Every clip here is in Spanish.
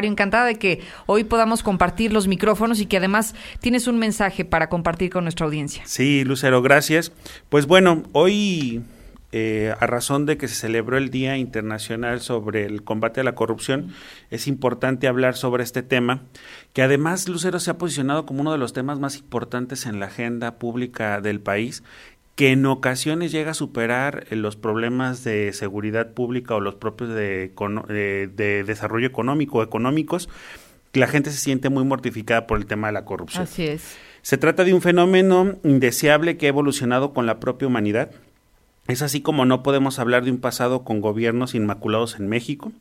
Encantada de que hoy podamos compartir los micrófonos y que además tienes un mensaje para compartir con nuestra audiencia. Sí, Lucero, gracias. Pues bueno, hoy, eh, a razón de que se celebró el Día Internacional sobre el combate a la corrupción, es importante hablar sobre este tema, que además Lucero se ha posicionado como uno de los temas más importantes en la agenda pública del país que en ocasiones llega a superar eh, los problemas de seguridad pública o los propios de, de, desarrollo económico o económicos, la gente se siente muy mortificada por el tema de la corrupción. Así es. Se trata de un fenómeno indeseable que ha evolucionado con la propia humanidad es así como no podemos hablar de un pasado con gobiernos inmaculados en México.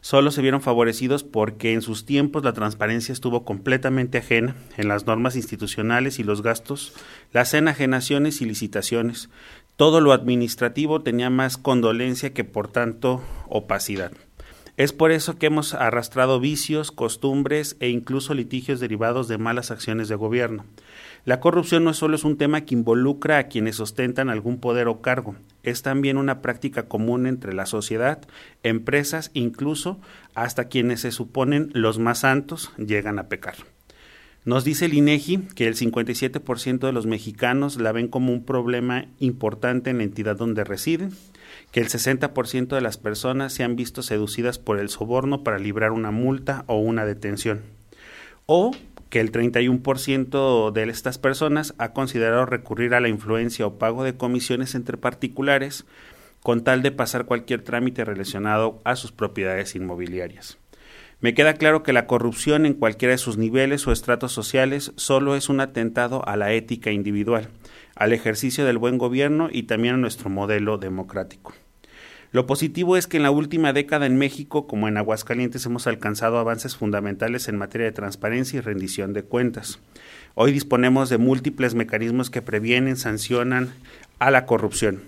Solo se vieron favorecidos porque en sus tiempos la transparencia estuvo completamente ajena en las normas institucionales y los gastos, las enajenaciones y licitaciones. Todo lo administrativo tenía más condolencia que por tanto opacidad. Es por eso que hemos arrastrado vicios, costumbres e incluso litigios derivados de malas acciones de gobierno. La corrupción no solo es un tema que involucra a quienes ostentan algún poder o cargo, es también una práctica común entre la sociedad, empresas, incluso hasta quienes se suponen los más santos llegan a pecar. Nos dice el INEGI que el 57% de los mexicanos la ven como un problema importante en la entidad donde residen, que el 60% de las personas se han visto seducidas por el soborno para librar una multa o una detención, o que el 31% de estas personas ha considerado recurrir a la influencia o pago de comisiones entre particulares con tal de pasar cualquier trámite relacionado a sus propiedades inmobiliarias. Me queda claro que la corrupción en cualquiera de sus niveles o estratos sociales solo es un atentado a la ética individual, al ejercicio del buen gobierno y también a nuestro modelo democrático. Lo positivo es que en la última década en México, como en Aguascalientes, hemos alcanzado avances fundamentales en materia de transparencia y rendición de cuentas. Hoy disponemos de múltiples mecanismos que previenen, sancionan a la corrupción.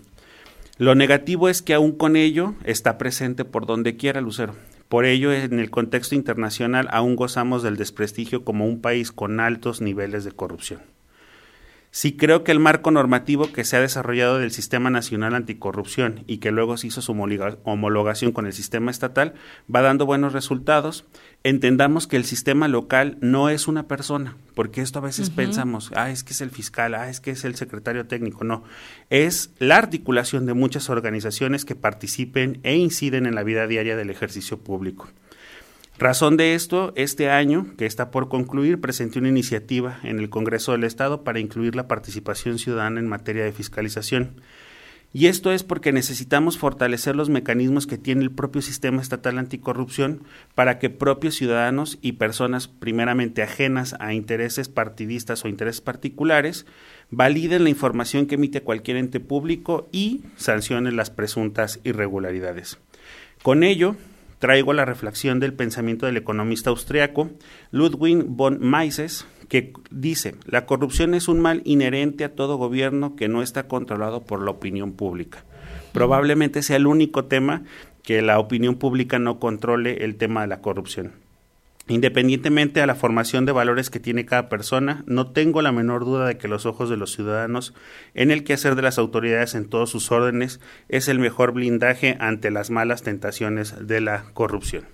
Lo negativo es que aún con ello está presente por donde quiera Lucero. Por ello, en el contexto internacional aún gozamos del desprestigio como un país con altos niveles de corrupción. Sí creo que el marco normativo que se ha desarrollado del Sistema Nacional Anticorrupción y que luego se hizo su homologación con el sistema estatal va dando buenos resultados. Entendamos que el sistema local no es una persona, porque esto a veces pensamos, ah, es que es el fiscal, ah, es que es el secretario técnico. No, es la articulación de muchas organizaciones que participen e inciden en la vida diaria del ejercicio público. Razón de esto, este año, que está por concluir, presenté una iniciativa en el Congreso del Estado para incluir la participación ciudadana en materia de fiscalización. Y esto es porque necesitamos fortalecer los mecanismos que tiene el propio sistema estatal anticorrupción para que propios ciudadanos y personas primeramente ajenas a intereses partidistas o intereses particulares validen la información que emite cualquier ente público y sancionen las presuntas irregularidades. Con ello, traigo la reflexión del pensamiento del economista austriaco Ludwig von Mises, que dice, la corrupción es un mal inherente a todo gobierno que no está controlado por la opinión pública. Probablemente sea el único tema que la opinión pública no controle el tema de la corrupción. Independientemente a la formación de valores que tiene cada persona, no tengo la menor duda de que los ojos de los ciudadanos en el quehacer de las autoridades en todos sus órdenes es el mejor blindaje ante las malas tentaciones de la corrupción.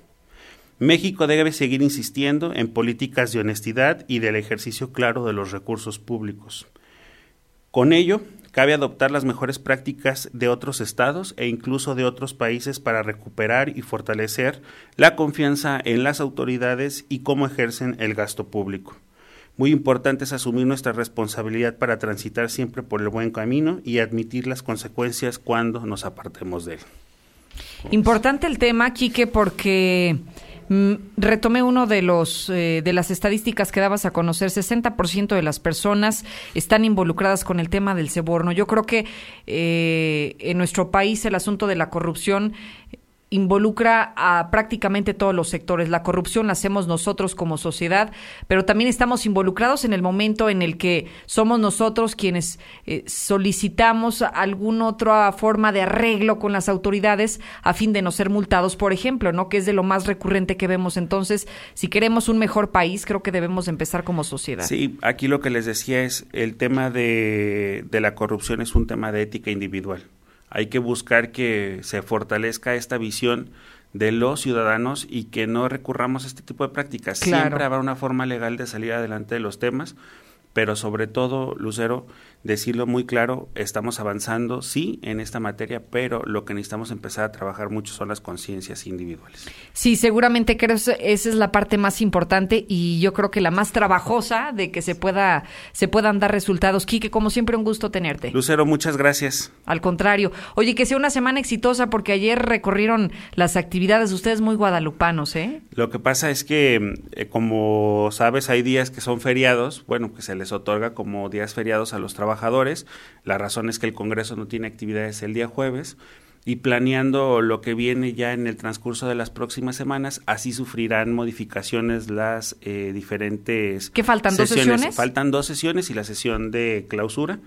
México debe seguir insistiendo en políticas de honestidad y del ejercicio claro de los recursos públicos. Con ello, cabe adoptar las mejores prácticas de otros estados e incluso de otros países para recuperar y fortalecer la confianza en las autoridades y cómo ejercen el gasto público. Muy importante es asumir nuestra responsabilidad para transitar siempre por el buen camino y admitir las consecuencias cuando nos apartemos de él. Importante el tema, Quique, porque retomé uno de los eh, de las estadísticas que dabas a conocer. 60% de las personas están involucradas con el tema del soborno. Yo creo que eh, en nuestro país el asunto de la corrupción involucra a prácticamente todos los sectores. La corrupción la hacemos nosotros como sociedad, pero también estamos involucrados en el momento en el que somos nosotros quienes eh, solicitamos alguna otra forma de arreglo con las autoridades a fin de no ser multados, por ejemplo, ¿no? Que es de lo más recurrente que vemos. Entonces, si queremos un mejor país, creo que debemos empezar como sociedad. Sí, aquí lo que les decía es el tema de la corrupción es un tema de ética individual hay que buscar que se fortalezca esta visión de los ciudadanos y que no recurramos a este tipo de prácticas. Siempre habrá una forma legal de salir adelante de los temas, pero sobre todo, Lucero, decirlo muy claro, estamos avanzando, sí, en esta materia, pero lo que necesitamos empezar a trabajar mucho son las conciencias individuales. Sí, seguramente creo que esa es la parte más importante y yo creo que la más trabajosa de que se pueda se puedan dar resultados. Quique, como siempre, un gusto tenerte. Lucero, muchas gracias. Al contrario. Oye, que sea una semana exitosa porque ayer recorrieron las actividades ustedes muy guadalupanos, ¿eh? Lo que pasa es que, eh, como sabes, hay días que son feriados, bueno, que se les otorga como días feriados a los trabajadores. La razón es que el Congreso no tiene actividades el día jueves y planeando lo que viene ya en el transcurso de las próximas semanas, así sufrirán modificaciones las eh, diferentes... ¿Qué faltan? ¿Dos sesiones? Faltan dos sesiones y la sesión de clausura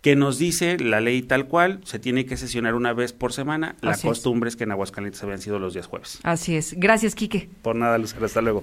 que nos dice la ley tal cual, se tiene que sesionar una vez por semana. La costumbre es. que en Aguascalientes habían sido los días jueves. Así es. Gracias, Quique. Por nada, Lucero. Hasta luego.